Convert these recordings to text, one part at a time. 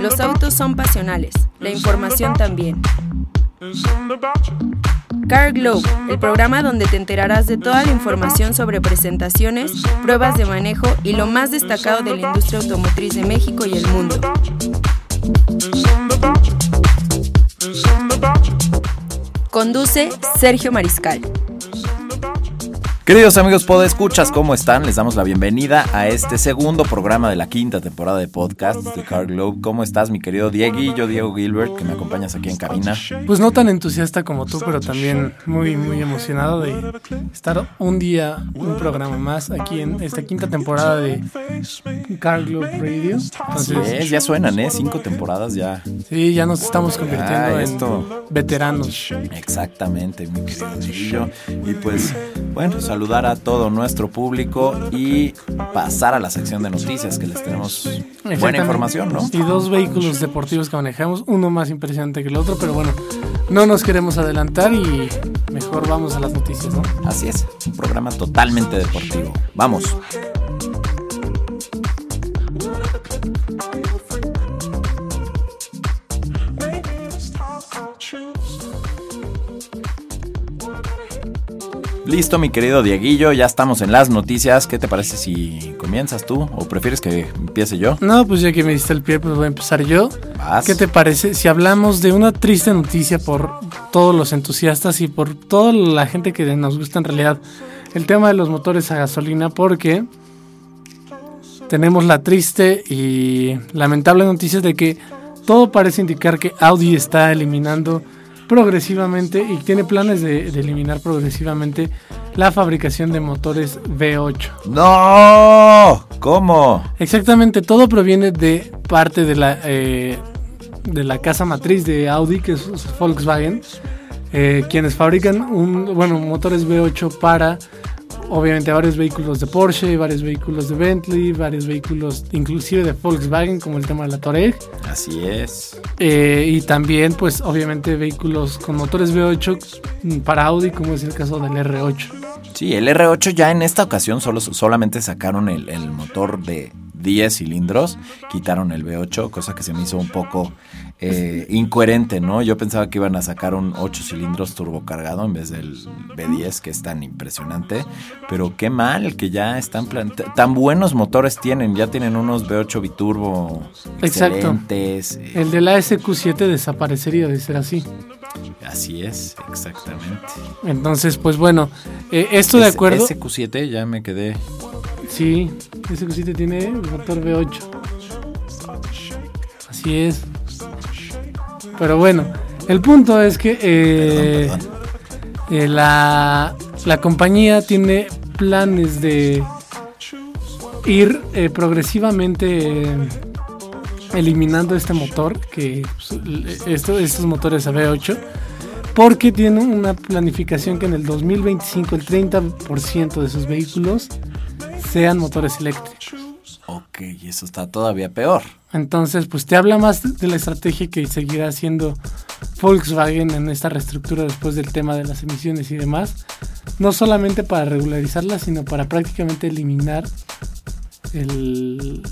Los autos son pasionales, la información también. Car Globe, el programa donde te enterarás de toda la información sobre presentaciones, pruebas de manejo y lo más destacado de la industria automotriz de México y el mundo. Conduce Sergio Mariscal. Queridos amigos Escuchas, ¿cómo están? Les damos la bienvenida a este segundo programa de la quinta temporada de podcast de Car Globe. ¿Cómo estás, mi querido Diego? Diego Gilbert, que me acompañas aquí en cabina. Pues no tan entusiasta como tú, pero también muy, muy emocionado de estar un día, un programa más aquí en esta quinta temporada de Car Globe Radio. Así es, ya suenan, ¿eh? Cinco temporadas ya. Sí, ya nos estamos convirtiendo en veteranos. Exactamente, mi querido Dieguillo. Y pues, bueno, saludos saludar a todo nuestro público y pasar a la sección de noticias que les tenemos buena información, ¿no? Y dos vehículos deportivos que manejamos, uno más impresionante que el otro, pero bueno, no nos queremos adelantar y mejor vamos a las noticias, ¿no? Así es, un programa totalmente deportivo. Vamos. Listo, mi querido Dieguillo, ya estamos en las noticias. ¿Qué te parece si comienzas tú o prefieres que empiece yo? No, pues ya que me diste el pie, pues voy a empezar yo. ¿Qué te parece si hablamos de una triste noticia por todos los entusiastas y por toda la gente que nos gusta en realidad el tema de los motores a gasolina? Porque tenemos la triste y lamentable noticia de que todo parece indicar que Audi está eliminando progresivamente y tiene planes de, eliminar progresivamente la fabricación de motores V8. ¡No! ¿Cómo? Exactamente, todo proviene de parte de la, eh, de la casa matriz de Audi, que es Volkswagen, eh, quienes fabrican un, bueno, motores V8 para obviamente varios vehículos de Porsche, varios vehículos de Bentley, varios vehículos inclusive de Volkswagen como el tema de la Touareg. Así es. Eh, y también pues obviamente vehículos con motores V8 para Audi como es el caso del R8. Sí, el R8 ya en esta ocasión solo, solamente sacaron el, el motor de 10 cilindros, quitaron el V8, cosa que se me hizo un poco eh, incoherente, ¿no? Yo pensaba que iban a sacar un 8 cilindros turbocargado en vez del V10, que es tan impresionante. Pero qué mal que ya están tan buenos motores tienen, ya tienen unos V8 biturbo excelentes. Exacto. El de la SQ7 desaparecería de ser así. Así es, exactamente. Entonces, pues bueno, eh, esto de acuerdo. SQ7 ya me quedé. Sí, SQ7 tiene motor V8. Así es. Pero bueno, el punto es que eh, eh, la, compañía tiene planes de ir eh, progresivamente eliminando este motor, que pues, estos motores a V8, porque tiene una planificación que en el 2025 el 30% de sus vehículos sean motores eléctricos. Ok, y eso está todavía peor. Entonces, pues te habla más de la estrategia que seguirá haciendo Volkswagen en esta reestructura después del tema de las emisiones y demás. No solamente para regularizarla, sino para prácticamente eliminar el,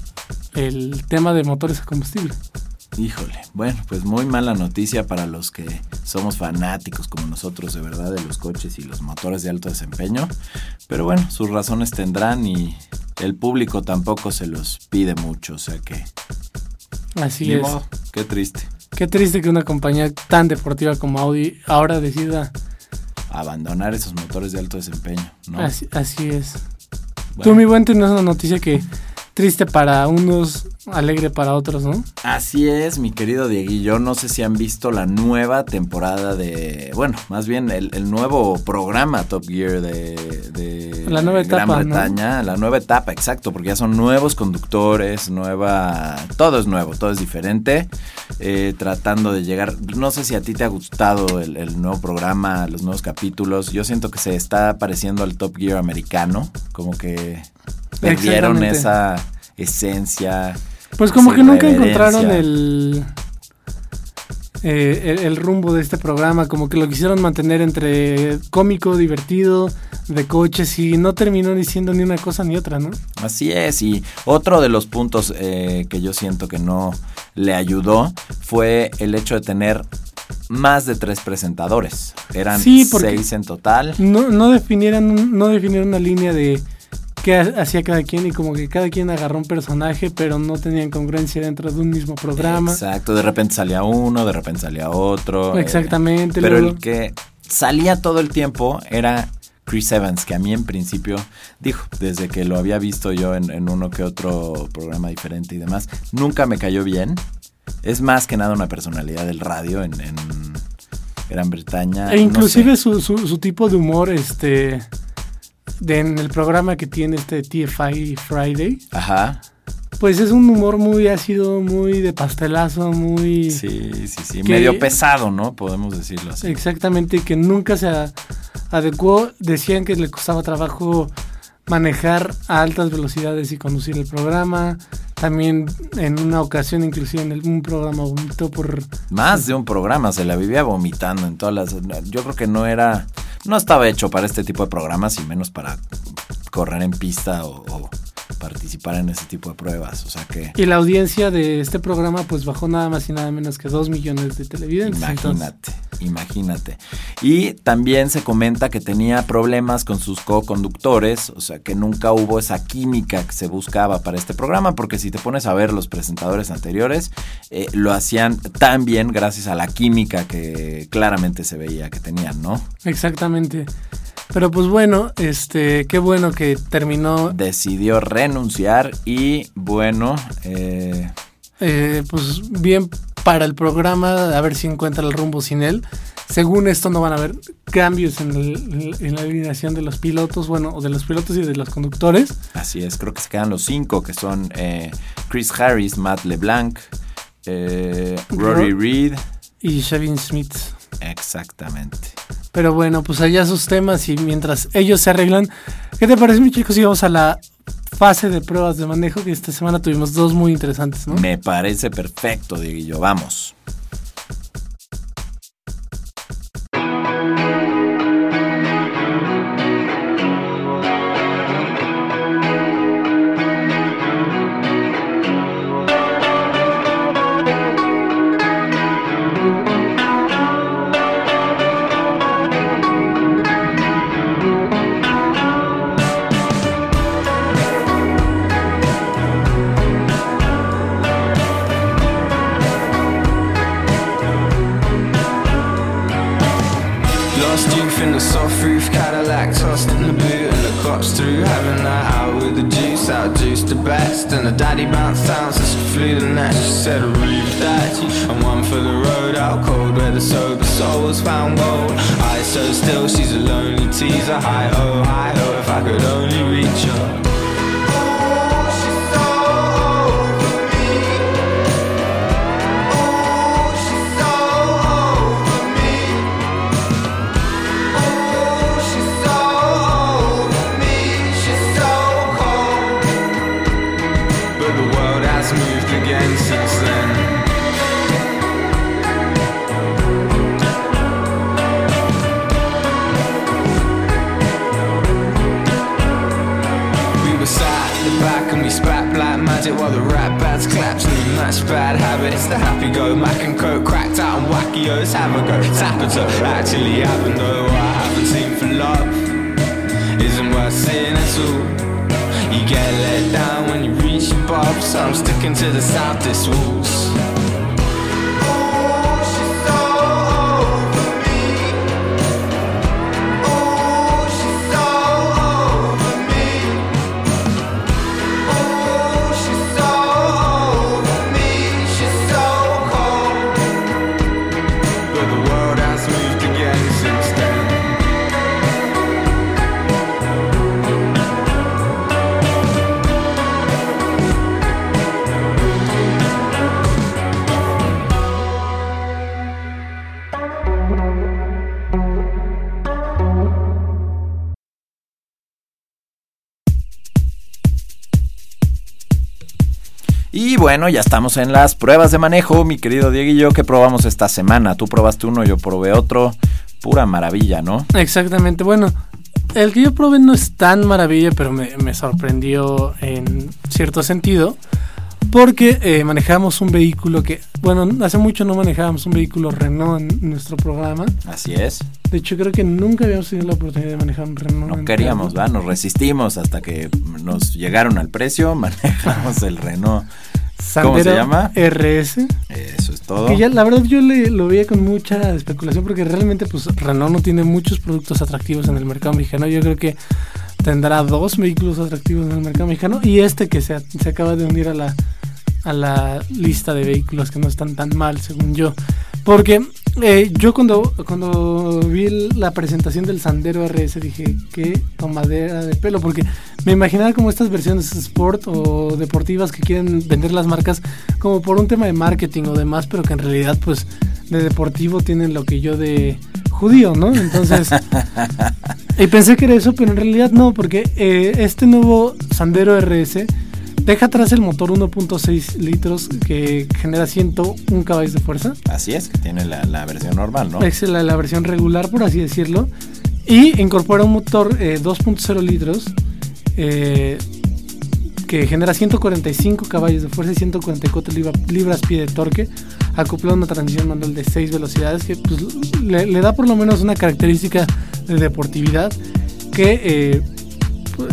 el tema de motores a combustible. Híjole, bueno, pues muy mala noticia para los que somos fanáticos como nosotros de verdad de los coches y los motores de alto desempeño. Pero bueno, sus razones tendrán y el público tampoco se los pide mucho, o sea que... Así es. qué triste. Qué triste que una compañía tan deportiva como Audi ahora decida... Abandonar esos motores de alto desempeño, ¿no? Así, es. Tú, mi buen, tienes una noticia que triste para unos, alegre para otros, ¿no? Así es, mi querido Dieguillo. No sé si han visto la nueva temporada de. Bueno, más bien el, nuevo programa Top Gear de, la nueva Gran etapa, Bretaña. La nueva etapa, exacto, porque ya son nuevos conductores, nueva. Todo es nuevo, todo es diferente. Eh, tratando de llegar. No sé si a ti te ha gustado el, el nuevo programa, los nuevos capítulos. Yo siento que se está pareciendo al Top Gear americano. Como que perdieron esa esencia. Pues como que nunca encontraron el eh, el, rumbo de este programa, como que lo quisieron mantener entre cómico, divertido, de coches y no terminó diciendo ni una cosa ni otra, ¿no? Así es, y otro de los puntos eh, que yo siento que no le ayudó fue el hecho de tener más de tres presentadores. Eran seis en total. No, no, no definieron una línea de qué hacía cada quien y como que cada quien agarró un personaje, pero no tenían congruencia dentro de un mismo programa. Exacto, de repente salía uno, de repente salía otro. Eh, Exactamente. pero el que salía todo el tiempo era Chris Evans, que a mí en principio dijo, desde que lo había visto yo en, uno que otro programa diferente y demás, nunca me cayó bien. Es más que nada una personalidad del radio en, Gran Bretaña. E inclusive su, su, tipo de humor, este en el programa que tiene este TFI Friday. Ajá. Pues es un humor muy ácido, muy de pastelazo, muy... Sí, sí, sí, medio pesado, ¿no? Podemos decirlo así. Exactamente, que nunca se adecuó. Decían que le costaba trabajo manejar a altas velocidades y conducir el programa. También en una ocasión, inclusive en un programa vomitó por... Más de un programa, se la vivía vomitando en todas las... Yo creo que no era no estaba hecho para este tipo de programas y menos para correr en pista o, participar en ese tipo de pruebas. O sea que. Y la audiencia de este programa, pues bajó nada más y nada menos que dos millones de televidentes. Imagínate, imagínate. Y también se comenta que tenía problemas con sus co-conductores, o sea que nunca hubo esa química que se buscaba para este programa, porque si te pones a ver los presentadores anteriores, eh, lo hacían tan bien gracias a la química que claramente se veía que tenían, ¿no? Exactamente. Pero pues bueno, este, qué bueno que terminó. Decidió renunciar y bueno, eh, eh, pues bien para el programa, a ver si encuentra el rumbo sin él. Según esto no van a haber cambios en, la alineación de los pilotos, bueno, de los pilotos y de los conductores. Así es, creo que se quedan los cinco, que son eh, Chris Harris, Matt LeBlanc, Rory Reed y Shavin Smith. Exactamente. Pero bueno, pues allá sus temas y mientras ellos se arreglan, ¿qué te parece, mi chicos? Y vamos a la fase de pruebas de manejo, que esta semana tuvimos dos muy interesantes, ¿no? Me parece perfecto, Dieguillo. Vamos. He's are high. so I'm sticking to the south. This rules. Bueno, ya estamos en las pruebas de manejo, mi querido Diego y yo, que probamos esta semana. Tú probaste uno, yo probé otro. Pura maravilla, ¿no? Exactamente. Bueno, el que yo probé no es tan maravilla, pero me, me sorprendió en cierto sentido. Porque eh, manejamos un vehículo que, bueno, hace mucho no manejábamos un vehículo Renault en nuestro programa. Así es. De hecho, creo que nunca habíamos tenido la oportunidad de manejar un Renault. No queríamos, ¿va? Nos resistimos hasta que nos llegaron al precio, manejamos el Renault. ¿Cómo se llama? RS. Eso es todo. Que ya, la verdad, yo le, lo veía con mucha especulación porque realmente, pues, Renault no tiene muchos productos atractivos en el mercado mexicano. Yo creo que tendrá dos vehículos atractivos en el mercado mexicano y este que se, se acaba de unir a la a la lista de vehículos que no están tan mal, según yo. Porque eh, yo cuando, cuando vi la presentación del Sandero RS dije, qué tomadera de pelo, porque me imaginaba como estas versiones sport o deportivas que quieren vender las marcas como por un tema de marketing o demás, pero que en realidad pues de deportivo tienen lo que yo de judío, ¿no? Entonces, y pensé que era eso, pero en realidad no, porque eh, este nuevo Sandero RS Deja atrás el motor 1.6 litros que genera 101 caballos de fuerza. Así es, que tiene la, versión normal, ¿no? Es la, versión regular, por así decirlo. Y incorpora un motor 2.0 eh, litros eh, que genera 145 caballos de fuerza y 144 libras pie de torque, acoplado a una transmisión manual de 6 velocidades que pues, le, da por lo menos una característica de deportividad que eh,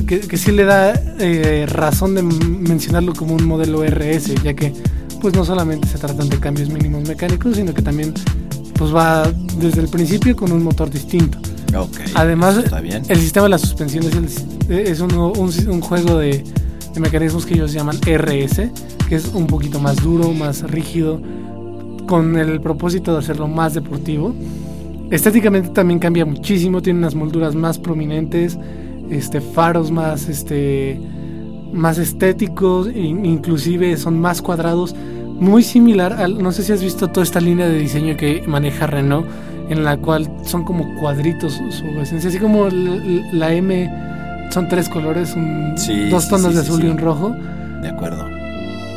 que, sí le da eh, razón de mencionarlo como un modelo RS, ya que pues no solamente se tratan de cambios mínimos mecánicos, sino que también pues va desde el principio con un motor distinto. Además, el sistema de la suspensión es, un, juego de, mecanismos que ellos llaman RS, que es un poquito más duro, más rígido, con el propósito de hacerlo más deportivo. Estéticamente también cambia muchísimo, tiene unas molduras más prominentes, este, faros más, este, más estéticos, inclusive son más cuadrados, muy similar al, no sé si has visto toda esta línea de diseño que maneja Renault, en la cual son como cuadritos su, esencia, así como la, M son tres colores, dos tonos de azul y un rojo. De acuerdo.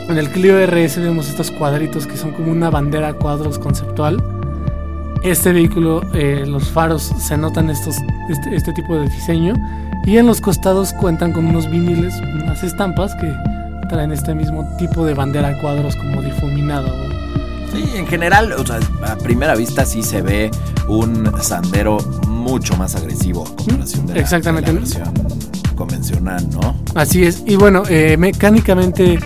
En el Clio RS vemos estos cuadritos que son como una bandera cuadros conceptual. Este vehículo, eh, los faros se notan estos, este, este tipo de diseño y en los costados cuentan con unos viniles, unas estampas que traen este mismo tipo de bandera a cuadros como difuminado. Sí, en general, o sea, a primera vista sí se ve un sandero mucho más agresivo a comparación de Exactamente. la, versión convencional, ¿no? Así es. Y bueno, eh, mecánicamente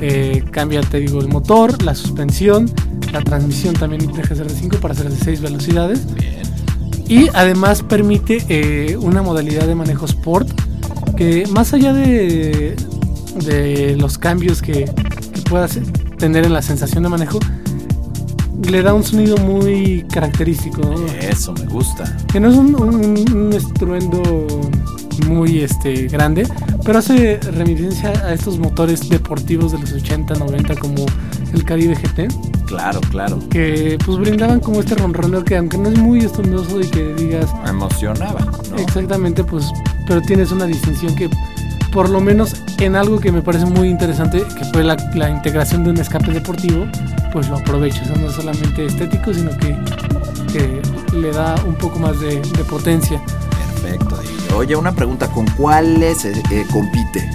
eh, cambia, te digo, el motor, la suspensión, la transmisión también deja de ser de 5 para ser de 6 velocidades. Bien. Y además permite eh, una modalidad de manejo sport que más allá de, de los cambios que, que puedas tener en la sensación de manejo, le da un sonido muy característico. Eso me gusta. Que no es un, estruendo muy este, grande, pero hace reminiscencia a estos motores deportivos de los 80, 90 como el Caribe GT. Claro, claro. Que pues brindaban como este ronroneo que aunque no es muy estondoso y que digas... Emocionaba. Exactamente, pues, pero tienes una distinción que por lo menos en algo que me parece muy interesante, que fue la, integración de un escape deportivo, pues lo aprovecho. O no es solamente estético, sino que, le da un poco más de, potencia. Perfecto. Oye, una pregunta, ¿con cuáles eh, eh, compite?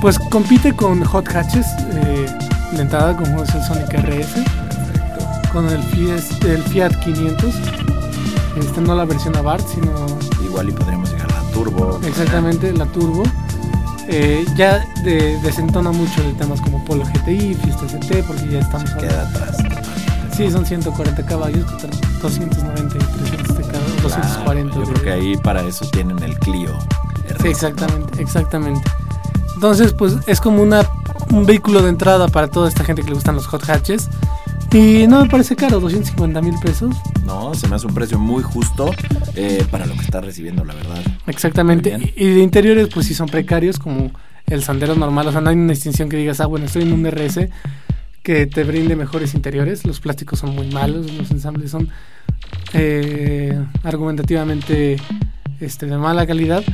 Pues compite con Hot Hatches eh, de entrada, como es el Sonic RS con el Fiat, el Fiat 500. Este, no la versión Abarth, sino... Igual y podríamos llegar a la Turbo. Exactamente, la Turbo. Eh, ya desentona mucho de temas como Polo GTI, Fiesta ST, porque ya estamos... Se queda atrás. Sí, son 140 caballos 290 y 300 de 240. Yo creo que ahí para eso tienen el Clio. sí, exactamente, exactamente. Entonces, pues es como una, un vehículo de entrada para toda esta gente que le gustan los hot hatches. Y no me parece caro, 250 mil pesos. No, se me hace un precio muy justo eh, para lo que está recibiendo, la verdad. Exactamente. Y, de interiores, pues sí son precarios, como el sandero normal. O sea, no hay una distinción que digas, ah, bueno, estoy en un RS que te brinde mejores interiores. Los plásticos son muy malos, los ensambles son eh, argumentativamente este, de mala calidad.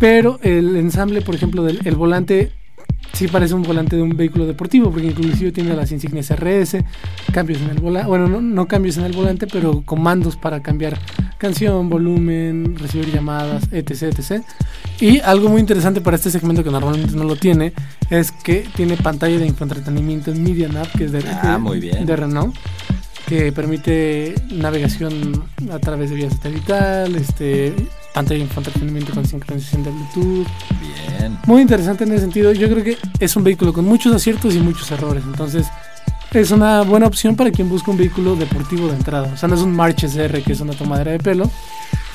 Pero el ensamble, por ejemplo, del el volante sí parece un volante de un vehículo deportivo, porque inclusive tiene las insignias RS, cambios en el volante, bueno, no, cambios en el volante, pero comandos para cambiar canción, volumen, recibir llamadas, etc, etc. Y algo muy interesante para este segmento que normalmente no lo tiene, es que tiene pantalla de infoentretenimiento en MediaNav, que es de, ah, muy bien. de Renault que permite navegación a través de vía satelital, este, pantalla de entretenimiento con sincronización de Bluetooth. Bien. Muy interesante en ese sentido. Yo creo que es un vehículo con muchos aciertos y muchos errores. Entonces, es una buena opción para quien busca un vehículo deportivo de entrada. O sea, no es un March SR que es una tomadera de pelo,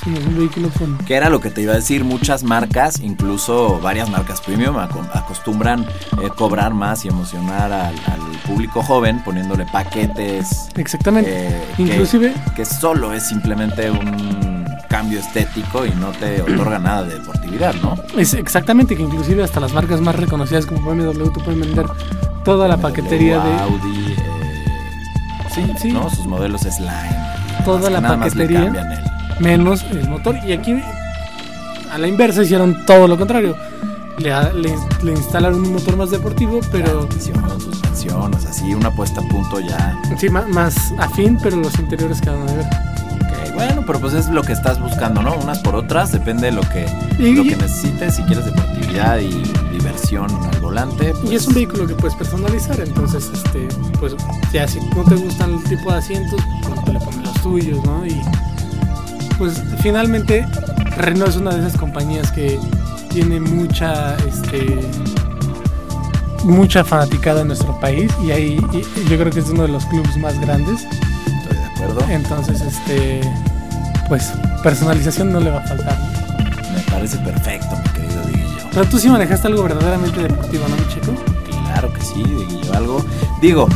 sino es un vehículo con... Que era lo que te iba a decir, muchas marcas, incluso varias marcas premium, acostumbran eh, cobrar más y emocionar al, público joven poniéndole paquetes. Exactamente. Eh, Inclusive... Que, solo es simplemente un cambio estético y no te otorga nada de deportividad, ¿no? Es exactamente, que inclusive hasta las marcas más reconocidas como BMW tú pueden vender toda la paquetería de Audi, sí, sí, ¿no? sus modelos Slime. Toda la paquetería menos el motor y aquí a la inversa hicieron todo lo contrario. Le, le, instalaron un motor más deportivo, pero. suspensión, o sea, sí, una puesta a punto ya. Sí, más, más afín, pero los interiores quedan de ver. Bueno, pero pues es lo que estás buscando, ¿no? Unas por otras, depende de lo que, lo que necesites. Si quieres deportividad y diversión al volante. Y es un pues vehículo que puedes personalizar, entonces, este, pues ya si no te gustan el tipo de asientos, pues te le pones los tuyos, ¿no? Y pues finalmente Renault es una de esas compañías que tiene mucha, este, mucha fanaticada en nuestro país y ahí yo creo que es uno de los clubes más grandes. Acuerdo. Entonces, este, pues personalización no le va a faltar. Me parece perfecto, mi querido Diguillo. Pero tú sí manejaste algo verdaderamente deportivo, ¿no, mi chico? Claro que sí, Diguillo. Algo. Digo,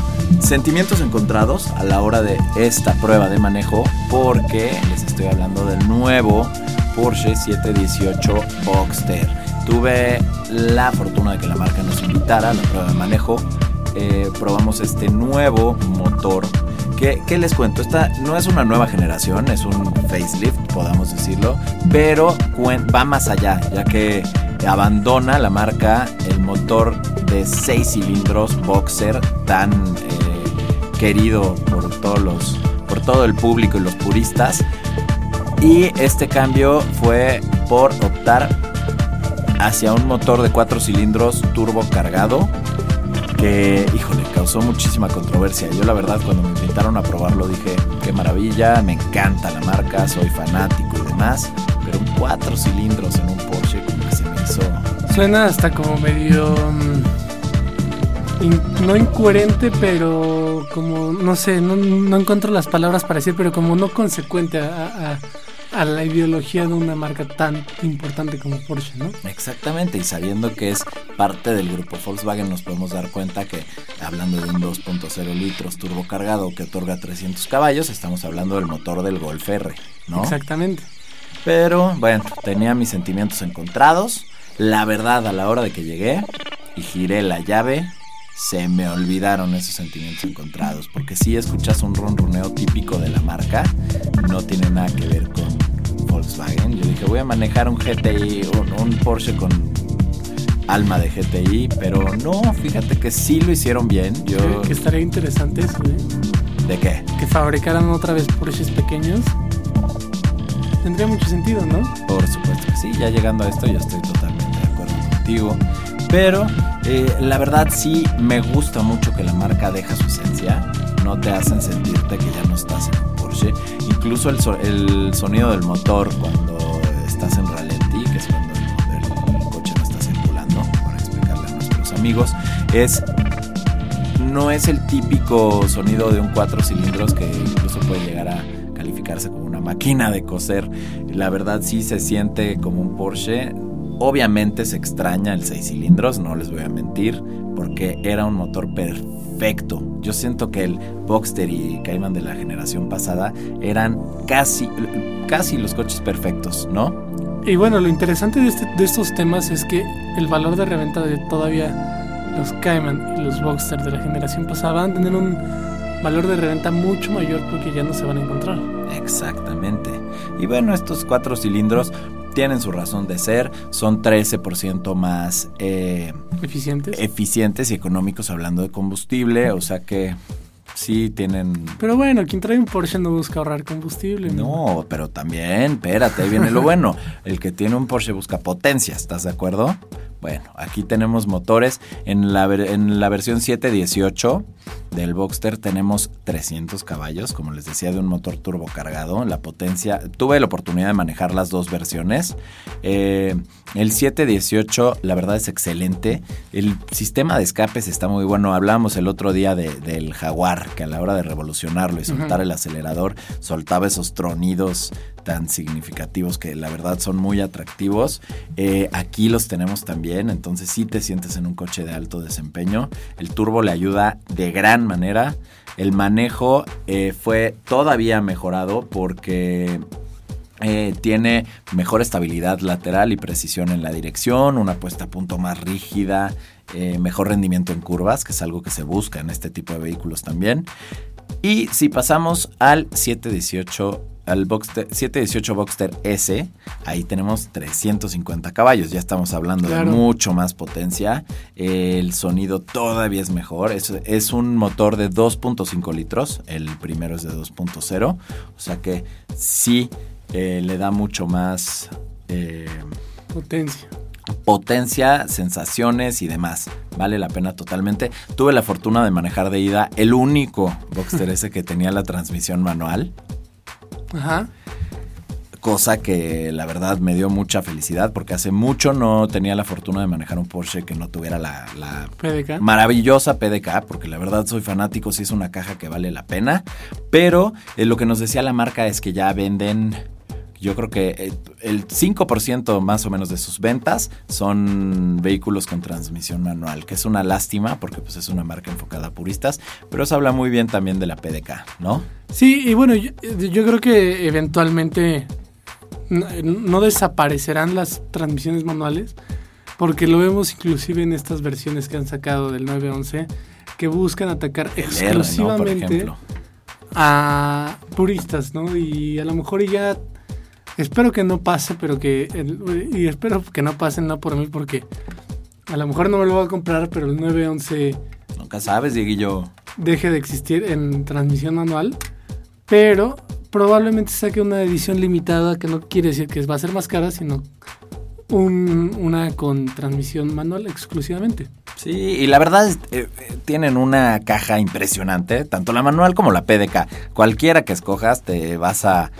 sentimientos encontrados a la hora de esta prueba de manejo porque les estoy hablando del nuevo Porsche 718 Boxster. Tuve la fortuna de que la marca nos invitara a la prueba de manejo. Eh, probamos este nuevo motor. ¿Qué les cuento? Esta no es una nueva generación, es un facelift, podamos decirlo, pero va más allá, ya que abandona la marca el motor de 6 cilindros Boxer tan eh, querido por todos por todo el público y los puristas y este cambio fue por optar hacia un motor de 4 cilindros turbo cargado que, híjole, causó muchísima controversia. Yo la verdad cuando me invitaron a probarlo dije, qué maravilla, me encanta la marca, soy fanático y demás, pero un 4 cilindros en un Porsche como se me hizo... Suena hasta como medio... Mm, no incoherente, pero como, no sé, no, encuentro las palabras para decir, pero como no consecuente a la ideología de una marca tan importante como Porsche, ¿no? Exactamente, y sabiendo que es parte del grupo Volkswagen nos podemos dar cuenta que hablando de un 2.0 litros turbo cargado que otorga 300 caballos, estamos hablando del motor del Golf R, ¿no? Exactamente. Pero bueno, tenía mis sentimientos encontrados. La verdad, a la hora de que llegué y giré la llave, se me olvidaron esos sentimientos encontrados. Porque si escuchas un ronroneo típico de la marca, no tiene nada que ver con Volkswagen. Yo dije, voy a manejar un GTI, un, Porsche con alma de GTI, pero no, fíjate que sí lo hicieron bien. Yo... Que estaría interesante eso, ¿eh? ¿De qué? Que fabricaran otra vez Porsches pequeños. Tendría mucho sentido, ¿no? Por supuesto que sí, ya llegando a esto yo estoy totalmente de acuerdo contigo. Pero eh, la verdad sí me gusta mucho que la marca deja su esencia. No te hacen sentirte que ya no estás en un Porsche. Incluso el, sonido del motor cuando estás en ralentí, que es cuando el, coche no está circulando, para explicarle a nuestros amigos, es no es el típico sonido de un cuatro cilindros que incluso puede llegar a calificarse como una máquina de coser. La verdad sí se siente como un Porsche Obviamente se extraña el 6 cilindros, no les voy a mentir, porque era un motor perfecto. Yo siento que el Boxster y Cayman de la generación pasada eran casi, casi los coches perfectos, ¿no? Y bueno, lo interesante de, este, de estos temas es que el valor de reventa de todavía los Cayman y los Boxster de la generación pasada van a tener un valor de reventa mucho mayor porque ya no se van a encontrar. Exactamente. Y bueno, estos cuatro cilindros tienen su razón de ser, son 13% más eh, eficientes. eficientes y económicos hablando de combustible, o sea que sí tienen... Pero bueno, quien trae un Porsche no busca ahorrar combustible. No, pero también, espérate, ahí viene lo bueno. El que tiene un Porsche busca potencia, ¿estás de acuerdo? Bueno, aquí tenemos motores. En la, en la versión 718 del Boxster tenemos 300 caballos, como les decía, de un motor turbo cargado. La potencia, tuve la oportunidad de manejar las dos versiones. Eh, el 718, la verdad es excelente. El sistema de escapes está muy bueno. Hablábamos el otro día del Jaguar, que a la hora de revolucionarlo y soltar el acelerador, soltaba esos tronidos tan significativos que la verdad son muy atractivos. Eh, aquí los tenemos también, entonces sí te sientes en un coche de alto desempeño. El turbo le ayuda de gran manera. El manejo eh, fue todavía mejorado porque eh, tiene mejor estabilidad lateral y precisión en la dirección, una puesta a punto más rígida, mejor rendimiento en curvas, que es algo que se busca en este tipo de vehículos también. Y si pasamos al 718 al 718 Boxster S, ahí tenemos 350 caballos, ya estamos hablando de mucho más potencia, el sonido todavía es mejor, es, un motor de 2.5 litros, el primero es de 2.0, o sea que sí eh, le da mucho más... Eh, potencia. potencia, sensaciones y demás. Vale la pena totalmente. Tuve la fortuna de manejar de ida el único Boxster S que tenía la transmisión manual. Ajá. Cosa que la verdad me dio mucha felicidad porque hace mucho no tenía la fortuna de manejar un Porsche que no tuviera la, maravillosa PDK, porque la verdad soy fanático, sí es una caja que vale la pena. Pero eh, lo que nos decía la marca es que ya venden yo creo que eh, el 5% más o menos de sus ventas son vehículos con transmisión manual, que es una lástima porque pues es una marca enfocada a puristas, pero eso habla muy bien también de la PDK, ¿no? Sí, y bueno, yo, creo que eventualmente no, desaparecerán las transmisiones manuales, porque lo vemos inclusive en estas versiones que han sacado del 911, que buscan atacar exclusivamente a puristas, ¿no? Y a lo mejor ya Espero que no pase, pero que. y espero que no pase, no por mí, porque a lo mejor no me lo voy a comprar, pero el 911. Nunca sabes, Dieguillo. Deje de existir en transmisión manual. Pero probablemente saque una edición limitada, que no quiere decir que va a ser más cara, sino una con transmisión manual exclusivamente. Sí, y la verdad es, eh, eh, tienen una caja impresionante, tanto la manual como la PDK. Cualquiera que escojas te vas a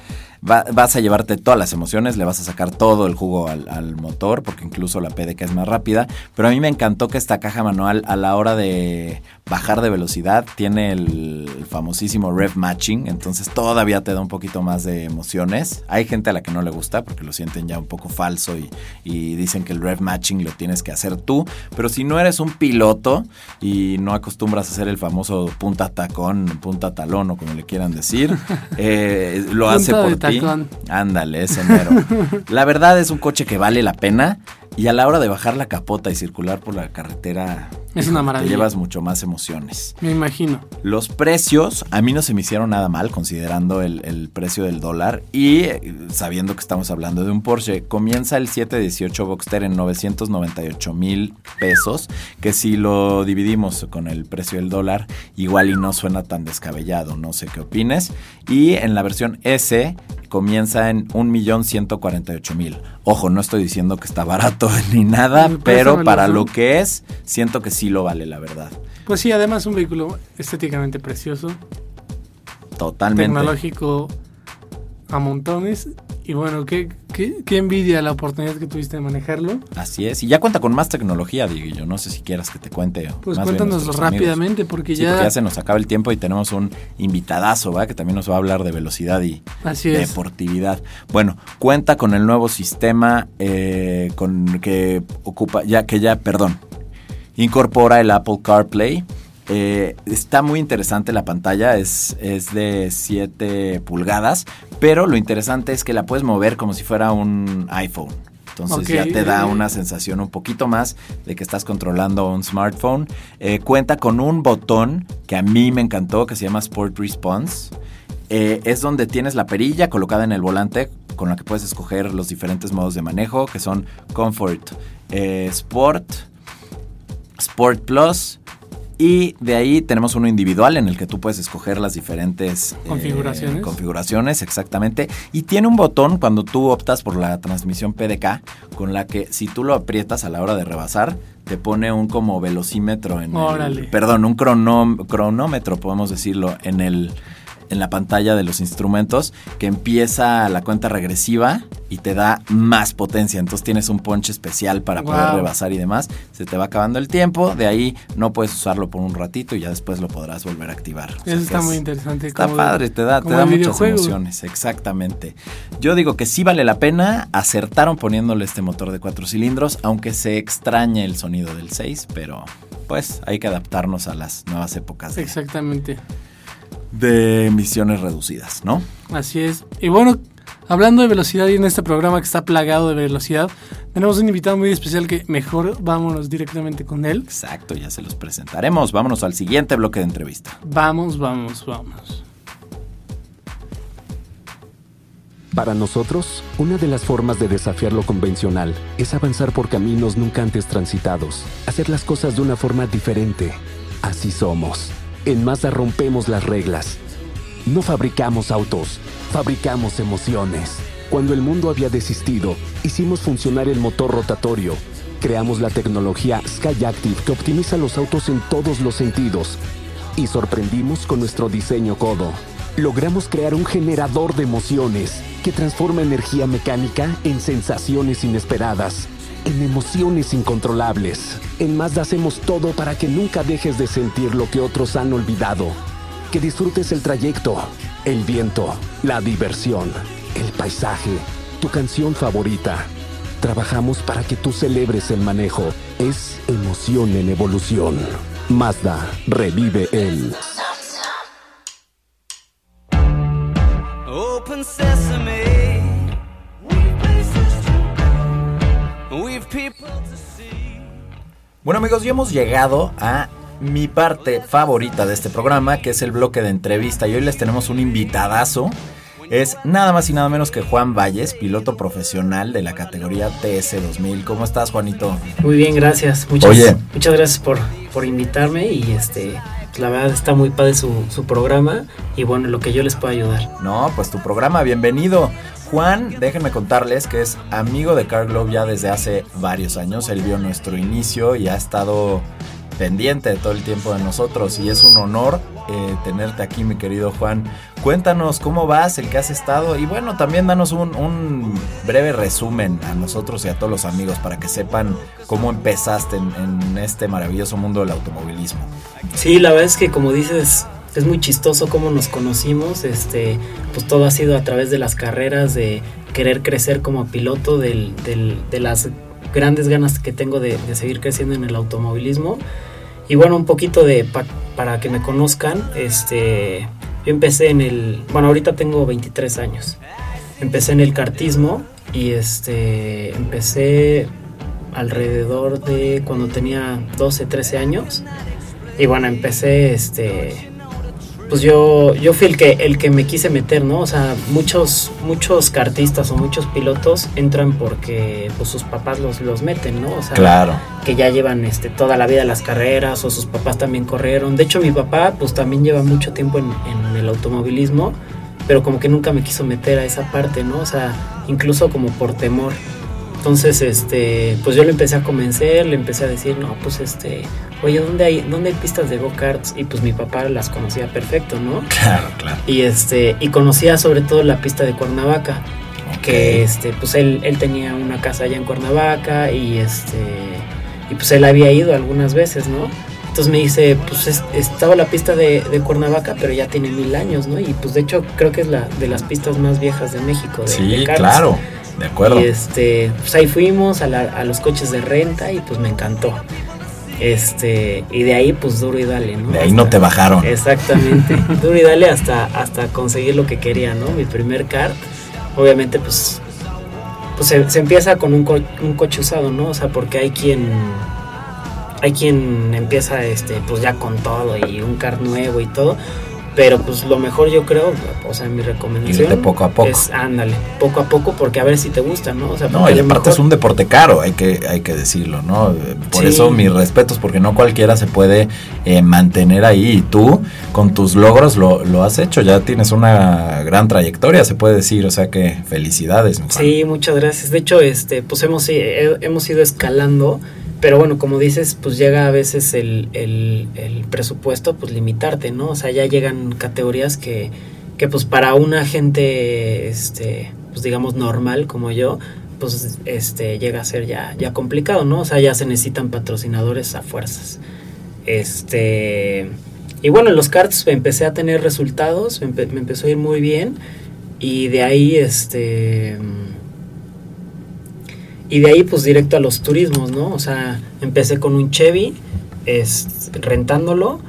vas a llevarte todas las emociones, le vas a sacar todo el jugo al, motor, porque incluso la PDK es más rápida. Pero a mí me encantó que esta caja manual a la hora de bajar de velocidad tiene el famosísimo rev matching, entonces todavía te da un poquito más de emociones. Hay gente a la que no le gusta porque lo sienten ya un poco falso y, y dicen que el rev matching lo tienes que hacer tú, pero si no eres un piloto y no acostumbras a hacer el famoso punta tacón, punta talón o como le quieran decir, eh, lo hace por ti Ándale, ese mero. la verdad es un coche que vale la pena y a la hora de bajar la capota y circular por la carretera es una maravilla. Te llevas mucho más emociones. Me imagino. Los precios a mí no se me hicieron nada mal considerando el, precio del dólar y eh, sabiendo que estamos hablando de un Porsche. Comienza el 718 Boxster en 998 mil pesos, que si lo dividimos con el precio del dólar, igual y no suena tan descabellado, no sé qué opines. Y en la versión S comienza en 1.148.000. Ojo, no estoy diciendo que está barato ni nada, pero para lo que es, siento que sí lo vale, la verdad. Pues sí, además un vehículo estéticamente precioso. Totalmente. Tecnológico a montones y bueno, qué, qué, envidia la oportunidad que tuviste de manejarlo. Así es, y ya cuenta con más tecnología, Diego. Yo no sé si quieras que te cuente. Pues cuéntanoslo rápidamente, porque ya. ya se nos acaba el tiempo y tenemos un invitadazo, ¿va? Que también nos va a hablar de velocidad y deportividad. Bueno, cuenta con el nuevo sistema eh, con que ocupa, ya que ya, perdón, incorpora el Apple CarPlay eh, está muy interesante la pantalla, es, es de 7 pulgadas, pero lo interesante es que la puedes mover como si fuera un iPhone. Entonces ya te da una sensación un poquito más de que estás controlando un smartphone. Eh, cuenta con un botón que a mí me encantó, que se llama Sport Response. Eh, es donde tienes la perilla colocada en el volante con la que puedes escoger los diferentes modos de manejo, que son Comfort, Sport, Sport Plus, y de ahí tenemos uno individual en el que tú puedes escoger las diferentes eh, configuraciones. configuraciones, exactamente. Y tiene un botón cuando tú optas por la transmisión PDK, con la que si tú lo aprietas a la hora de rebasar, te pone un como velocímetro en el, perdón, un cronómetro, podemos decirlo, en el en la pantalla de los instrumentos que empieza la cuenta regresiva y te da más potencia. Entonces tienes un ponche especial para poder rebasar y demás. Se te va acabando el tiempo, de ahí no puedes usarlo por un ratito y ya después lo podrás volver a activar. Eso está muy interesante. Está padre, te da, te da muchas emociones, exactamente. Yo digo que sí vale la pena, acertaron poniéndole este motor de cuatro cilindros, aunque se extrañe el sonido del 6, pero pues hay que adaptarnos a las nuevas épocas. Exactamente de emisiones reducidas, ¿no? Así es. Y bueno, hablando de velocidad y en este programa que está plagado de velocidad, tenemos un invitado muy especial que mejor vámonos directamente con él. Exacto, ya se los presentaremos. Vámonos al siguiente bloque de entrevista. Vamos, vamos, vamos. Para nosotros, una de las formas de desafiar lo convencional es avanzar por caminos nunca antes transitados, hacer las cosas de una forma diferente. Así somos. En Mazda rompemos las reglas. No fabricamos autos, fabricamos emociones. Cuando el mundo había desistido, hicimos funcionar el motor rotatorio. Creamos la tecnología Skyactiv que optimiza los autos en todos los sentidos. Y sorprendimos con nuestro diseño codo. Logramos crear un generador de emociones que transforma energía mecánica en sensaciones inesperadas en emociones incontrolables. En Mazda hacemos todo para que nunca dejes de sentir lo que otros han olvidado. Que disfrutes el trayecto, el viento, la diversión, el paisaje, tu canción favorita. Trabajamos para que tú celebres el manejo. Es emoción en evolución. Mazda revive el. Bueno amigos, ya hemos llegado a mi parte favorita de este programa, que es el bloque de entrevista. Y hoy les tenemos un invitadazo. Es nada más y nada menos que Juan Valles, piloto profesional de la categoría TS 2000. ¿Cómo estás, Juanito? Muy bien, gracias. Muchas, muchas gracias por, por invitarme y este la verdad está muy padre su, su programa y bueno, lo que yo les puedo ayudar. No, pues tu programa, bienvenido. Juan, déjenme contarles que es amigo de Car Globe ya desde hace varios años. Él vio nuestro inicio y ha estado pendiente todo el tiempo de nosotros y es un honor eh, tenerte aquí, mi querido Juan. Cuéntanos cómo vas, el que has estado y bueno, también danos un, breve resumen a nosotros y a todos los amigos para que sepan cómo empezaste en, en este maravilloso mundo del automovilismo. Sí, la verdad es que como dices, es muy chistoso cómo nos conocimos, este, pues todo ha sido a través de las carreras, de querer crecer como piloto, del, de las grandes ganas que tengo de, seguir creciendo en el automovilismo. Y bueno, un poquito de, para que me conozcan, este, yo empecé en el, bueno, ahorita tengo 23 años, empecé en el kartismo y este, empecé alrededor de cuando tenía 12, 13 años. Y bueno, empecé este, pues yo, yo fui el que, el que me quise meter, ¿no? O sea, muchos, muchos cartistas o muchos pilotos entran porque pues, sus papás los, los meten, ¿no? O sea, claro. que ya llevan este, toda la vida las carreras o sus papás también corrieron. De hecho, mi papá pues también lleva mucho tiempo en, en el automovilismo, pero como que nunca me quiso meter a esa parte, ¿no? O sea, incluso como por temor. Entonces, este, pues yo le empecé a convencer, le empecé a decir, no, pues este, oye, ¿dónde hay, dónde hay pistas de go-karts? Y pues mi papá las conocía perfecto, ¿no? Claro, claro. Y este, y conocía sobre todo la pista de Cuernavaca. Que este, pues él, él tenía una casa allá en Cuernavaca y este, y pues él había ido algunas veces, ¿no? Entonces me dice, pues estaba la pista de, Cuernavaca, pero ya tiene mil años, ¿no? Y pues de hecho creo que es la de las pistas más viejas de México. De, sí, claro. De acuerdo. Y este, pues ahí fuimos a, a, los coches de renta y pues me encantó. Este, y de ahí pues duro y dale, ¿no? De ahí no te bajaron. Exactamente. duro y dale hasta, hasta conseguir lo que quería, ¿no? Mi primer kart. Obviamente pues, pues se, empieza con un, un coche usado, ¿no? O sea, porque hay quien hay quien empieza este pues ya con todo y un kart nuevo y todo pero pues lo mejor yo creo, o sea, mi recomendación poco a poco. es ándale, poco a poco porque a ver si te gusta, ¿no? O sea, no, y aparte es un deporte caro, hay que hay que decirlo, ¿no? Por eso mis respetos porque no cualquiera se puede eh, mantener ahí y tú con tus logros lo, lo, has hecho, ya tienes una gran trayectoria, se puede decir, o sea que felicidades. Sí, muchas gracias. De hecho, este pues hemos eh, hemos ido escalando pero bueno, como dices, pues llega a veces el, el, presupuesto, pues limitarte, ¿no? O sea, ya llegan categorías que, que pues para una gente, este, pues digamos normal como yo, pues este llega a ser ya, ya complicado, ¿no? O sea, ya se necesitan patrocinadores a fuerzas. Este, y bueno, en los carts empecé a tener resultados, me, me empezó a ir muy bien y de ahí, este y de ahí pues directo a los turismos, ¿no? O sea, empecé con un Chevy, es, rentándolo.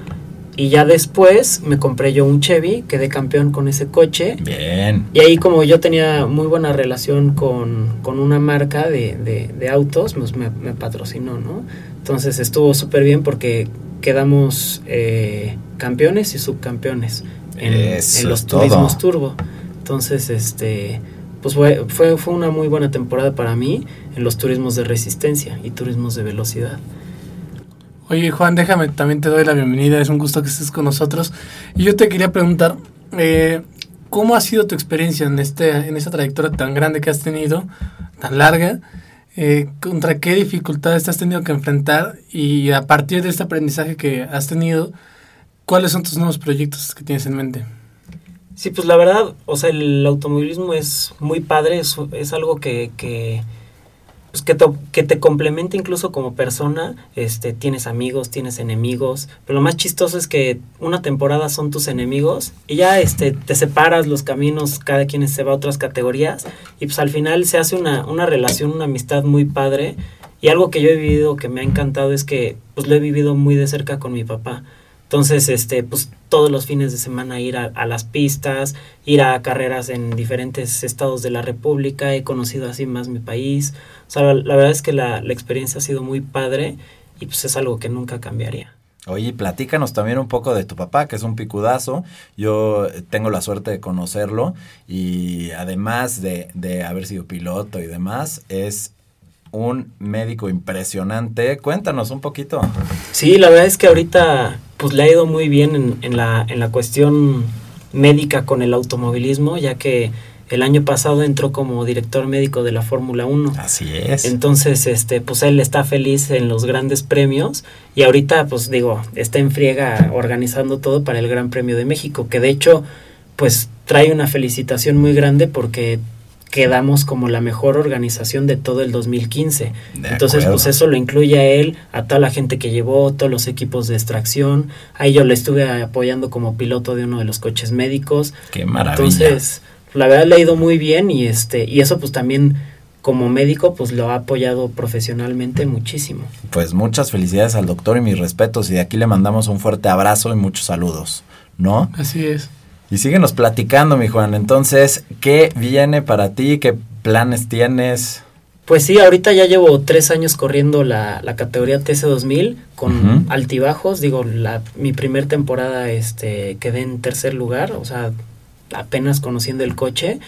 Y ya después me compré yo un Chevy, quedé campeón con ese coche. Bien. Y ahí como yo tenía muy buena relación con, una marca de, de, autos, pues me, patrocinó, ¿no? Entonces estuvo súper bien porque quedamos eh, campeones y subcampeones en, los turismos turbo. Entonces, este, pues fue, fue, una muy buena temporada para mí en los turismos de resistencia y turismos de velocidad. Oye Juan, déjame, también te doy la bienvenida, es un gusto que estés con nosotros. Y yo te quería preguntar, eh, ¿cómo ha sido tu experiencia en, este, en esta trayectoria tan grande que has tenido, tan larga? Eh, ¿Contra qué dificultades has tenido que enfrentar? Y a partir de este aprendizaje que has tenido, ¿cuáles son tus nuevos proyectos que tienes en mente? Sí, pues la verdad, o sea, el automovilismo es muy padre, es, es algo que, que pues que te, que te complemente incluso como persona, este, tienes amigos, tienes enemigos, pero lo más chistoso es que una temporada son tus enemigos y ya este, te separas los caminos, cada quien se va a otras categorías y pues al final se hace una, una relación, una amistad muy padre y algo que yo he vivido que me ha encantado es que pues lo he vivido muy de cerca con mi papá. Entonces, este, pues todos los fines de semana ir a, las pistas, ir a carreras en diferentes estados de la República, he conocido así más mi país. O sea, la, verdad es que la, experiencia ha sido muy padre y pues es algo que nunca cambiaría. Oye, platícanos también un poco de tu papá, que es un picudazo. Yo tengo la suerte de conocerlo y además de, de haber sido piloto y demás, es un médico impresionante. Cuéntanos un poquito. Sí, la verdad es que ahorita pues le ha ido muy bien en, la, en la cuestión médica con el automovilismo, ya que el año pasado entró como director médico de la Fórmula 1. Así es. Entonces, este, pues él está feliz en los grandes premios y ahorita, pues digo, está en friega organizando todo para el Gran Premio de México, que de hecho, pues trae una felicitación muy grande porque quedamos como la mejor organización de todo el 2015. Entonces, pues eso lo incluye a él, a toda la gente que llevó, todos los equipos de extracción. Ahí yo le estuve apoyando como piloto de uno de los coches médicos. Qué maravilla. Entonces, la verdad le ha ido muy bien y este y eso pues también como médico pues lo ha apoyado profesionalmente muchísimo. Pues muchas felicidades al doctor y mis respetos y de aquí le mandamos un fuerte abrazo y muchos saludos, ¿no? Así es. Y síguenos platicando, mi Juan. Entonces, ¿qué viene para ti? ¿Qué planes tienes? Pues sí, ahorita ya llevo tres años corriendo la, la categoría TC2000 con altibajos. Digo, la, mi primer temporada este, quedé en tercer lugar, o sea, apenas conociendo el coche.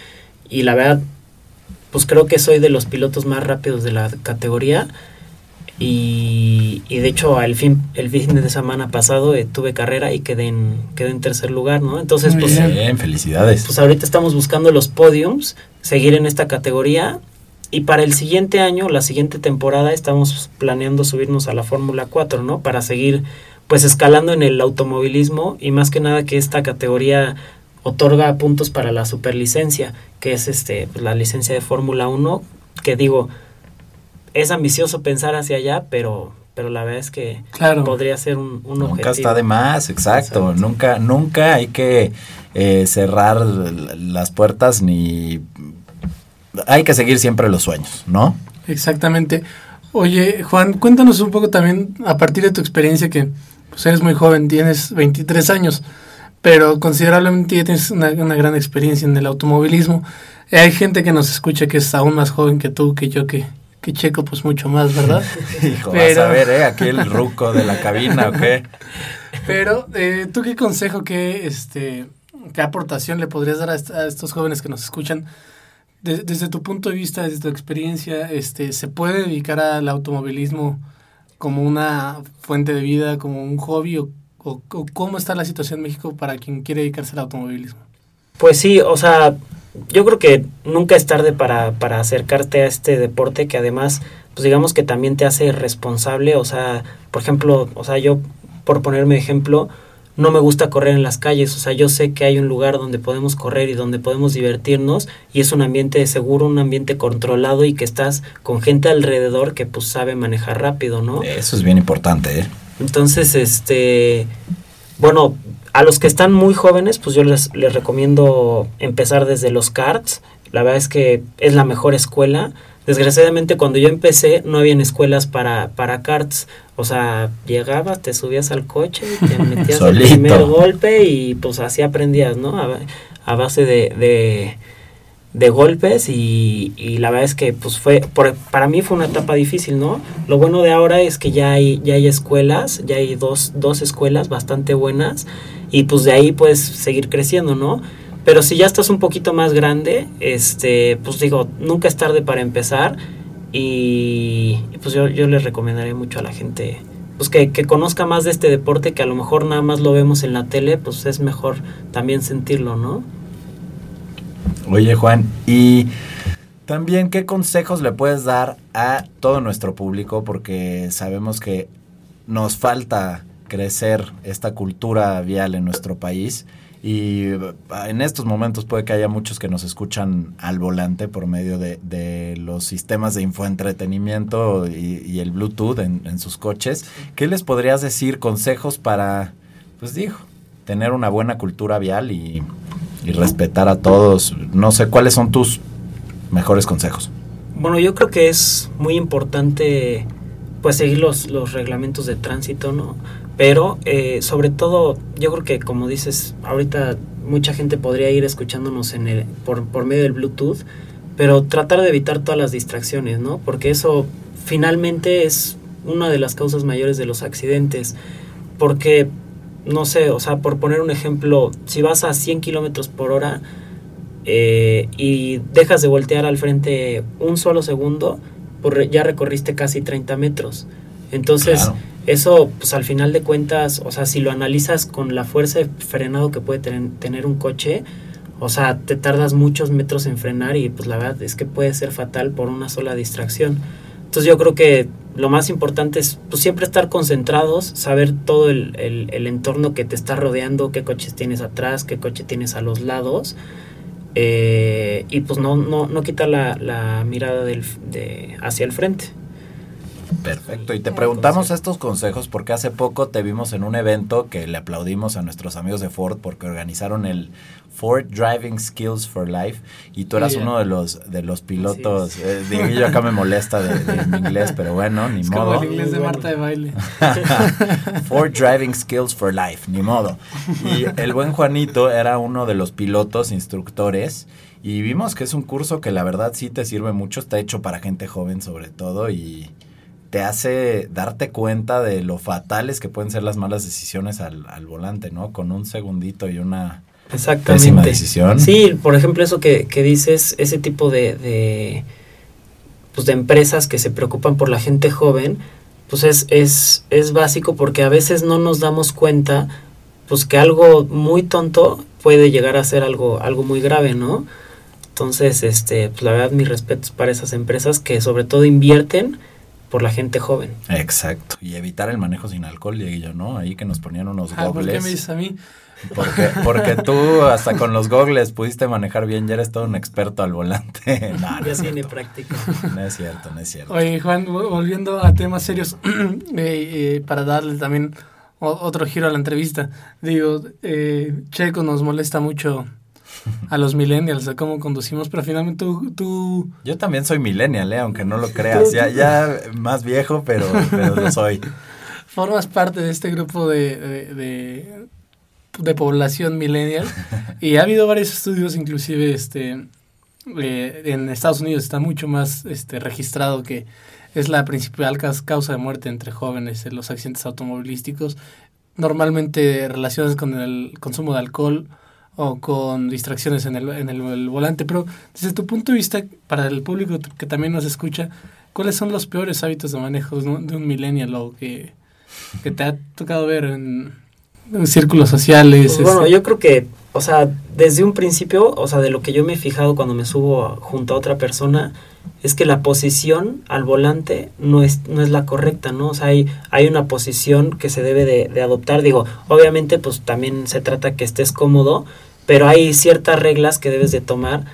Y la verdad, pues creo que soy de los pilotos más rápidos de la categoría. Y, de hecho el fin el fin de semana pasado eh, tuve carrera y quedé en quedé en tercer lugar no entonces pues bien. Felicidades. pues ahorita estamos buscando los podiums seguir en esta categoría y para el siguiente año la siguiente temporada estamos planeando subirnos a la Fórmula 4 no para seguir pues escalando en el automovilismo y más que nada que esta categoría otorga puntos para la superlicencia que es este pues, la licencia de Fórmula 1 que digo es ambicioso pensar hacia allá, pero pero la verdad es que podría ser un, un nunca está de más exacto. nunca nunca hay que eh, cerrar las puertas ni hay que seguir siempre los sueños no exactamente. Oye Juan cuéntanos un poco también a partir de tu experiencia que pues eres muy joven tienes 23 años pero considerablemente tienes una, una gran experiencia en el automovilismo. Hay gente que nos escucha que es aún más joven que tú que yo que que Checo, pues mucho más, ¿verdad? Hijo, vas a ver, ¿eh? Aquí el ruco de la cabina, ¿o qué? Pero, eh, ¿tú qué consejo, qué, este, qué aportación le podrías dar a, estos jóvenes que nos escuchan? desde tu punto de vista, desde tu experiencia, este, ¿se puede dedicar al automovilismo como una fuente de vida, como un hobby? ¿O, o cómo está la situación en México para quien quiere dedicarse al automovilismo? Pues sí, o sea, yo creo que nunca es tarde para, para acercarte a este deporte que además, pues digamos que también te hace responsable, o sea, por ejemplo, o sea, yo, por ponerme ejemplo, no me gusta correr en las calles, o sea, yo sé que hay un lugar donde podemos correr y donde podemos divertirnos y es un ambiente seguro, un ambiente controlado y que estás con gente alrededor que pues sabe manejar rápido, ¿no? Eso es bien importante, ¿eh? Entonces, este, bueno, a los que están muy jóvenes, pues yo les, les recomiendo empezar desde los karts. La verdad es que es la mejor escuela. Desgraciadamente cuando yo empecé no habían escuelas para, para karts. O sea, llegabas, te subías al coche, te metías el primer golpe y pues así aprendías, ¿no? A, base de, de, golpes y, y, la verdad es que pues fue, para mí fue una etapa difícil, ¿no? Lo bueno de ahora es que ya hay, ya hay escuelas, ya hay dos, dos escuelas bastante buenas y pues de ahí puedes seguir creciendo, ¿no? Pero si ya estás un poquito más grande, este, pues digo, nunca es tarde para empezar y pues yo, yo les recomendaría mucho a la gente pues que, que, conozca más de este deporte que a lo mejor nada más lo vemos en la tele, pues es mejor también sentirlo, ¿no? Oye Juan, y también qué consejos le puedes dar a todo nuestro público porque sabemos que nos falta crecer esta cultura vial en nuestro país. Y ah, en estos momentos puede que haya muchos que nos escuchan al volante por medio de, los sistemas de infoentretenimiento y, y el Bluetooth en, sus coches. ¿Qué les podrías decir? Consejos para, pues digo, tener una buena cultura vial y, y respetar a todos. No sé, ¿cuáles son tus mejores consejos? Bueno, yo creo que es muy importante pues seguir los, los reglamentos de tránsito, ¿no? Pero eh, sobre todo, yo creo que como dices, ahorita mucha gente podría ir escuchándonos en el, por, por medio del Bluetooth, pero tratar de evitar todas las distracciones, ¿no? Porque eso finalmente es una de las causas mayores de los accidentes. Porque, no sé, o sea, por poner un ejemplo, si vas a 100 kilómetros por hora eh, y dejas de voltear al frente un solo segundo, ya recorriste casi 30 metros. Entonces, eso, pues al final de cuentas, o sea, si lo analizas con la fuerza de frenado que puede tener un coche, o sea, te tardas muchos metros en frenar y pues la verdad es que puede ser fatal por una sola distracción. Entonces yo creo que lo más importante es pues, siempre estar concentrados, saber todo el, el, entorno que te está rodeando, qué coches tienes atrás, qué coche tienes a los lados. Eh, y pues no, no, no quitar la, la mirada del, de, hacia el frente. Perfecto. Y te preguntamos estos consejos porque hace poco te vimos en un evento que le aplaudimos a nuestros amigos de Ford porque organizaron el Ford Driving Skills for Life y tú eras uno de los de los pilotos. Eh, yo acá me molesta de, mi inglés, pero bueno, ni modo. Como el inglés de Marta de baile. Ford Driving Skills for Life, ni modo. Y el buen Juanito era uno de los pilotos instructores. Y vimos que es un curso que la verdad sí te sirve mucho, está hecho para gente joven sobre todo y, te hace darte cuenta de lo fatales que pueden ser las malas decisiones al, al volante, ¿no? Con un segundito y una pésima decisión. Sí, por ejemplo, eso que, que dices, ese tipo de, de, pues de empresas que se preocupan por la gente joven, pues es, es, es básico porque a veces no nos damos cuenta pues que algo muy tonto puede llegar a ser algo, algo muy grave, ¿no? Entonces, este, pues la verdad, mis respetos para esas empresas que sobre todo invierten por la gente joven. Exacto. Y evitar el manejo sin alcohol, yo, ¿no? Ahí que nos ponían unos ah, ¿Por qué me dices a mí? Porque, porque tú hasta con los gogles pudiste manejar bien, ya eres todo un experto al volante. no, ya tiene práctica. No es cierto, no es cierto. Oye, Juan, volviendo a temas serios, eh, eh, para darle también otro giro a la entrevista. Digo, eh, Checo nos molesta mucho a los millennials, a cómo conducimos, pero finalmente tú... Yo también soy millennial, ¿eh? aunque no lo creas, ya, ya más viejo, pero, pero lo soy. Formas parte de este grupo de, de, de, población millennial y ha habido varios estudios, inclusive este, eh, en Estados Unidos está mucho más este, registrado que es la principal causa de muerte entre jóvenes en los accidentes automovilísticos normalmente relacionadas con el consumo de alcohol o con distracciones en el, en el, volante, pero desde tu punto de vista, para el público que también nos escucha, ¿cuáles son los peores hábitos de manejo de un millennial o que, que te ha tocado ver en, círculos sociales? Pues bueno, este? yo creo que, o sea, desde un principio, o sea, de lo que yo me he fijado cuando me subo junto a otra persona, es que la posición al volante no es, no es la correcta, ¿no? O sea, hay, hay una posición que se debe de, adoptar. Digo, obviamente, pues también se trata que estés cómodo, pero hay ciertas reglas que debes de tomar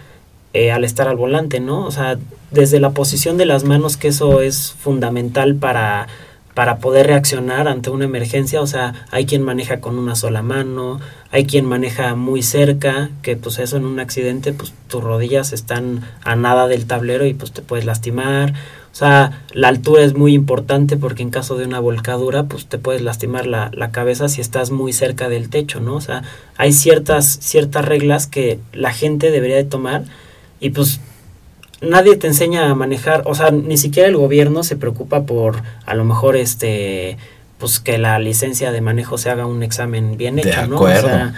eh, al estar al volante, ¿no? O sea, desde la posición de las manos, que eso es fundamental para, para poder reaccionar ante una emergencia, o sea, hay quien maneja con una sola mano, hay quien maneja muy cerca, que pues eso en un accidente, pues tus rodillas están a nada del tablero y pues te puedes lastimar, o sea, la altura es muy importante porque en caso de una volcadura, pues te puedes lastimar la, la, cabeza si estás muy cerca del techo, ¿no? O sea, hay ciertas, ciertas reglas que la gente debería de tomar y pues nadie te enseña a manejar, o sea, ni siquiera el gobierno se preocupa por a lo mejor este pues que la licencia de manejo se haga un examen bien hecho, ¿no? O sea,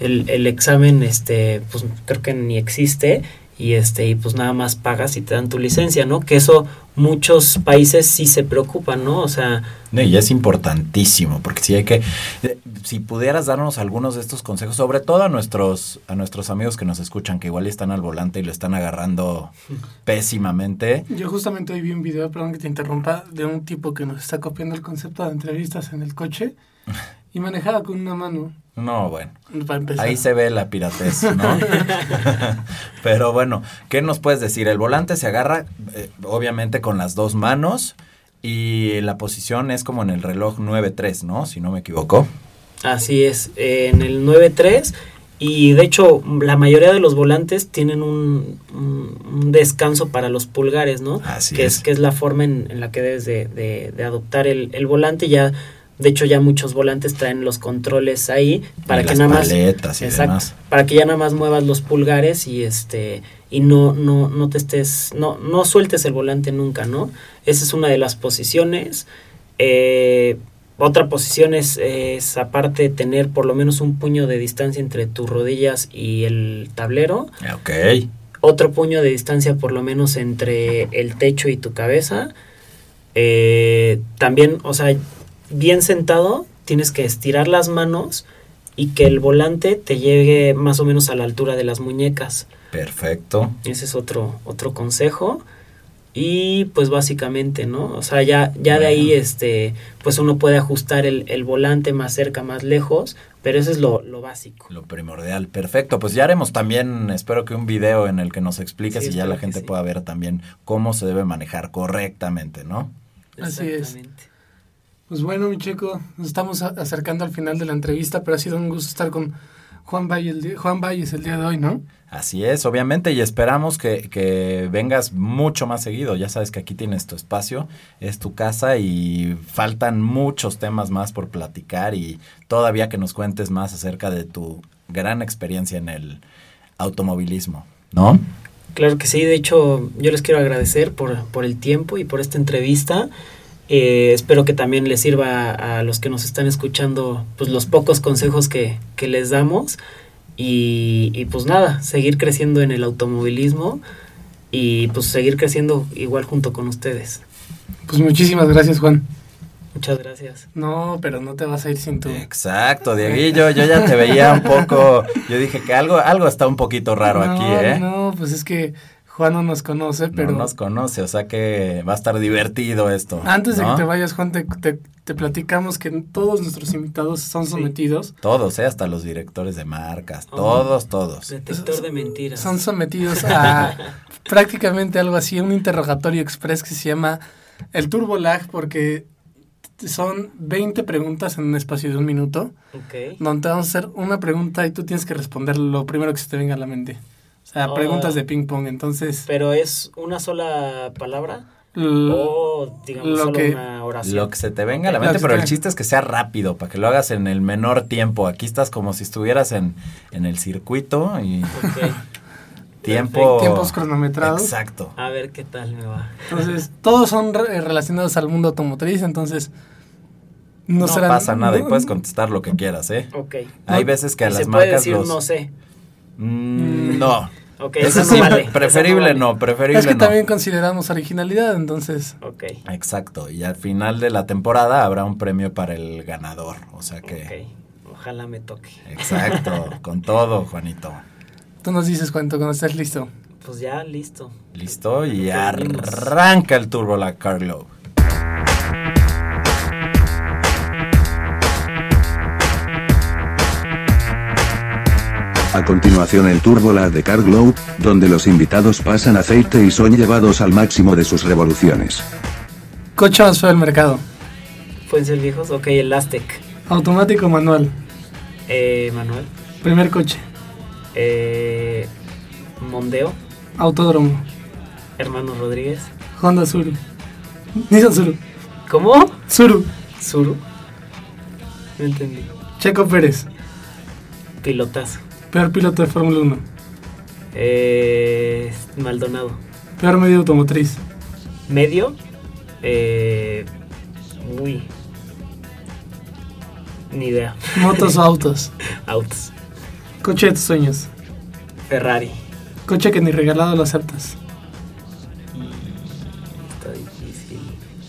el, el examen este pues creo que ni existe y este y pues nada más pagas y te dan tu licencia, ¿no? Que eso muchos países sí se preocupan, ¿no? O sea, y es importantísimo, porque si hay que eh, si pudieras darnos algunos de estos consejos, sobre todo a nuestros a nuestros amigos que nos escuchan que igual están al volante y lo están agarrando pésimamente. Yo justamente hoy vi un video, perdón que te interrumpa, de un tipo que nos está copiando el concepto de entrevistas en el coche y manejaba con una mano. No, bueno. Ahí se ve la piratez, ¿no? Pero bueno, ¿qué nos puedes decir? El volante se agarra, eh, obviamente, con las dos manos y la posición es como en el reloj 9-3, ¿no? Si no me equivoco. Así es, en el 9-3 y de hecho la mayoría de los volantes tienen un, descanso para los pulgares, ¿no? Así que es. que es la forma en, la que debes de, de, adoptar el, el volante ya de hecho, ya muchos volantes traen los controles ahí para que nada más para que ya nada más muevas los pulgares y este y no no no te estés no no sueltes el volante nunca, ¿no? Esa es una de las posiciones. Eh, otra posición es, es aparte tener por lo menos un puño de distancia entre tus rodillas y el tablero. Ok. Otro puño de distancia por lo menos entre el techo y tu cabeza. Eh, también, o sea, bien sentado, tienes que estirar las manos y que el volante te llegue más o menos a la altura de las muñecas. Perfecto. Ese es otro, otro consejo. Y pues básicamente, ¿no? O sea, ya, ya de ahí, este, pues uno puede ajustar el, volante más cerca, más lejos, pero eso es lo, básico. Lo primordial, perfecto. Pues ya haremos también, espero que un video en el que nos expliques y ya la gente pueda ver también cómo se debe manejar correctamente, ¿no? Así es. Pues bueno, mi chico, nos estamos acercando al final de la entrevista, pero ha sido un gusto estar con Juan, Valle el Juan Valles el día de hoy, ¿no? Así es, obviamente, y esperamos que, que, vengas mucho más seguido. Ya sabes que aquí tienes tu espacio, es tu casa y faltan muchos temas más por platicar y todavía que nos cuentes más acerca de tu gran experiencia en el automovilismo, ¿no? Claro que sí, de hecho yo les quiero agradecer por, por el tiempo y por esta entrevista. Eh, espero que también les sirva a, los que nos están escuchando pues los pocos consejos que, les damos y, pues nada, seguir creciendo en el automovilismo y pues seguir creciendo igual junto con ustedes. Pues muchísimas gracias Juan. Muchas gracias. No, pero no te vas a ir sin tu... Exacto, Dieguillo, yo ya te veía un poco, yo dije que algo, algo está un poquito raro aquí, ¿eh? No, pues es que Juan no nos conoce, pero... No nos conoce, o sea que va a estar divertido esto. Antes de que te vayas, Juan, te, te, platicamos que todos nuestros invitados son sometidos. Todos, ¿eh? Hasta los directores de marcas, oh. todos, todos. Detector de mentiras. Son sometidos a prácticamente algo así, un interrogatorio express que se llama el Turbo Lag, porque son 20 preguntas en un espacio de un minuto. Ok. Donde te vamos a hacer una pregunta y tú tienes que responder lo primero que se te venga a la mente. O sea, preguntas de ping pong, entonces... ¿Pero es una sola palabra? o, digamos, solo una oración. Lo que se te venga a la mente, pero el chiste es que sea rápido, para que lo hagas en el menor tiempo. Aquí estás como si estuvieras en, en el circuito y... Tiempo... Tiempos cronometrados. Exacto. A ver qué tal me va. Entonces, todos son relacionados al mundo automotriz, entonces No, pasa nada y puedes contestar lo que quieras, ¿eh? Ok. Hay veces que a las se marcas puede decir los... no sé. Mm, no. Ok, Eso sí, no vale. preferible eso no, preferible Es que no. también consideramos originalidad, entonces. Ok, Exacto, y al final de la temporada habrá un premio para el ganador, o sea que... ok. Ojalá me toque. Exacto, con todo, Juanito. Tú nos dices cuánto cuando estés listo. Pues ya, listo. Listo, y arranca el turbo la Carlo. A continuación el Turbola de Car Glow, donde los invitados pasan aceite y son llevados al máximo de sus revoluciones. Coche feo del mercado. ¿Pueden ser viejos? Ok, el Aztec. Automático manual. Eh, Manuel. Primer coche. Eh, Mondeo. Autódromo. Hermano Rodríguez. Honda Suru. Nissan Suru. ¿Cómo? Suru. Suru. No entendí. Checo Pérez. Pilotazo. Peor piloto de Fórmula 1. Eh, Maldonado. Peor medio automotriz. Medio. Eh, uy. Ni idea. Motos o autos. Autos. Coche de tus sueños. Ferrari. Coche que ni regalado lo aceptas. Está difícil.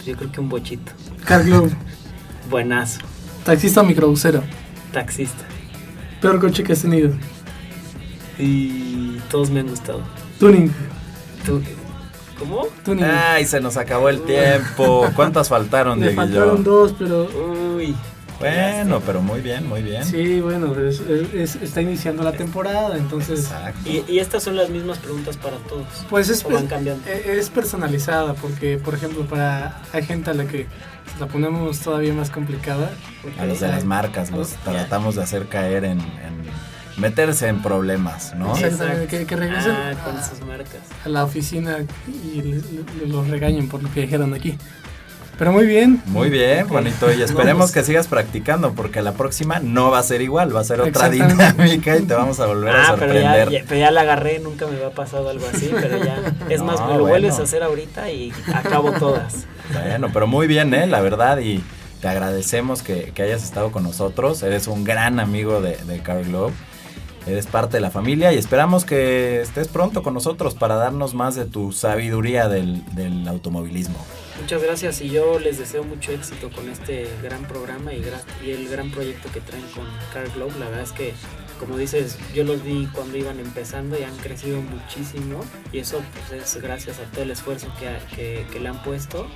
Yo creo que un bochito. Car Globe. Buenazo. Taxista o microbusero. Taxista. Peor coche que has tenido. Y todos me han gustado. Tuning. ¿Cómo? Tuning. Ay, se nos acabó el tiempo. ¿Cuántas faltaron, Dieguillo? faltaron dos, pero. Uy. Bueno, pero muy bien, muy bien. Sí, bueno, es- es- es- está iniciando la temporada, entonces. Exacto. Y, y estas son las mismas preguntas para todos. Pues es, ¿O van cambiando? e- es personalizada, porque, por ejemplo, para hay gente a la que la ponemos todavía más complicada. A los de las marcas los tratamos de hacer caer en, en meterse en problemas, ¿no? Exactamente, que, que regresen Ah, con a, sus marcas. a la oficina y los regañen por lo que dijeron aquí. Pero muy bien. Muy bien, Juanito, y esperemos que sigas practicando porque la próxima no va a ser igual, va a ser otra dinámica y te vamos a volver a Ah, pero ya, sorprender. ya- pero ya la agarré, nunca me había pasado algo así, pero ya. Es más, me lo bueno. vuelves a hacer ahorita y acabo todas. Bueno, pero muy bien, ¿eh? La verdad, y te agradecemos que, que hayas estado con nosotros. Eres un gran amigo de, de Car Globe. Eres parte de la familia y esperamos que estés pronto con nosotros para darnos más de tu sabiduría del, del automovilismo. Muchas gracias y yo les deseo mucho éxito con este gran programa y, gra- y el gran proyecto que traen con Car Globe. La verdad es que, como dices, yo los vi cuando iban empezando y han crecido muchísimo y eso pues, es gracias a todo el esfuerzo que, que le han puesto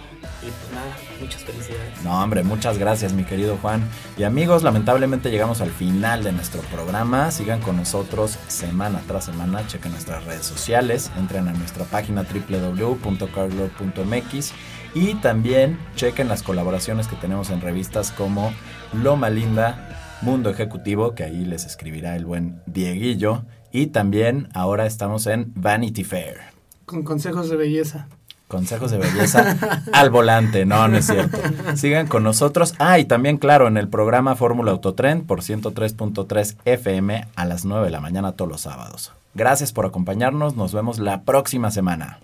y pues nada, muchas felicidades. No, hombre, muchas gracias, mi querido Juan. Y amigos, lamentablemente llegamos al final de nuestro programa. Sigan con nosotros semana tras semana. Chequen nuestras redes sociales. Entren a nuestra página www.carglobe.mx y también chequen las colaboraciones que tenemos en revistas como Loma Linda, Mundo Ejecutivo, que ahí les escribirá el buen Dieguillo. Y también ahora estamos en Vanity Fair. Con consejos de belleza. Consejos de belleza al volante, no, no es cierto. Sigan con nosotros. Ah, y también, claro, en el programa Fórmula Autotren por 103.3 FM a las 9 de la mañana todos los sábados. Gracias por acompañarnos, nos vemos la próxima semana.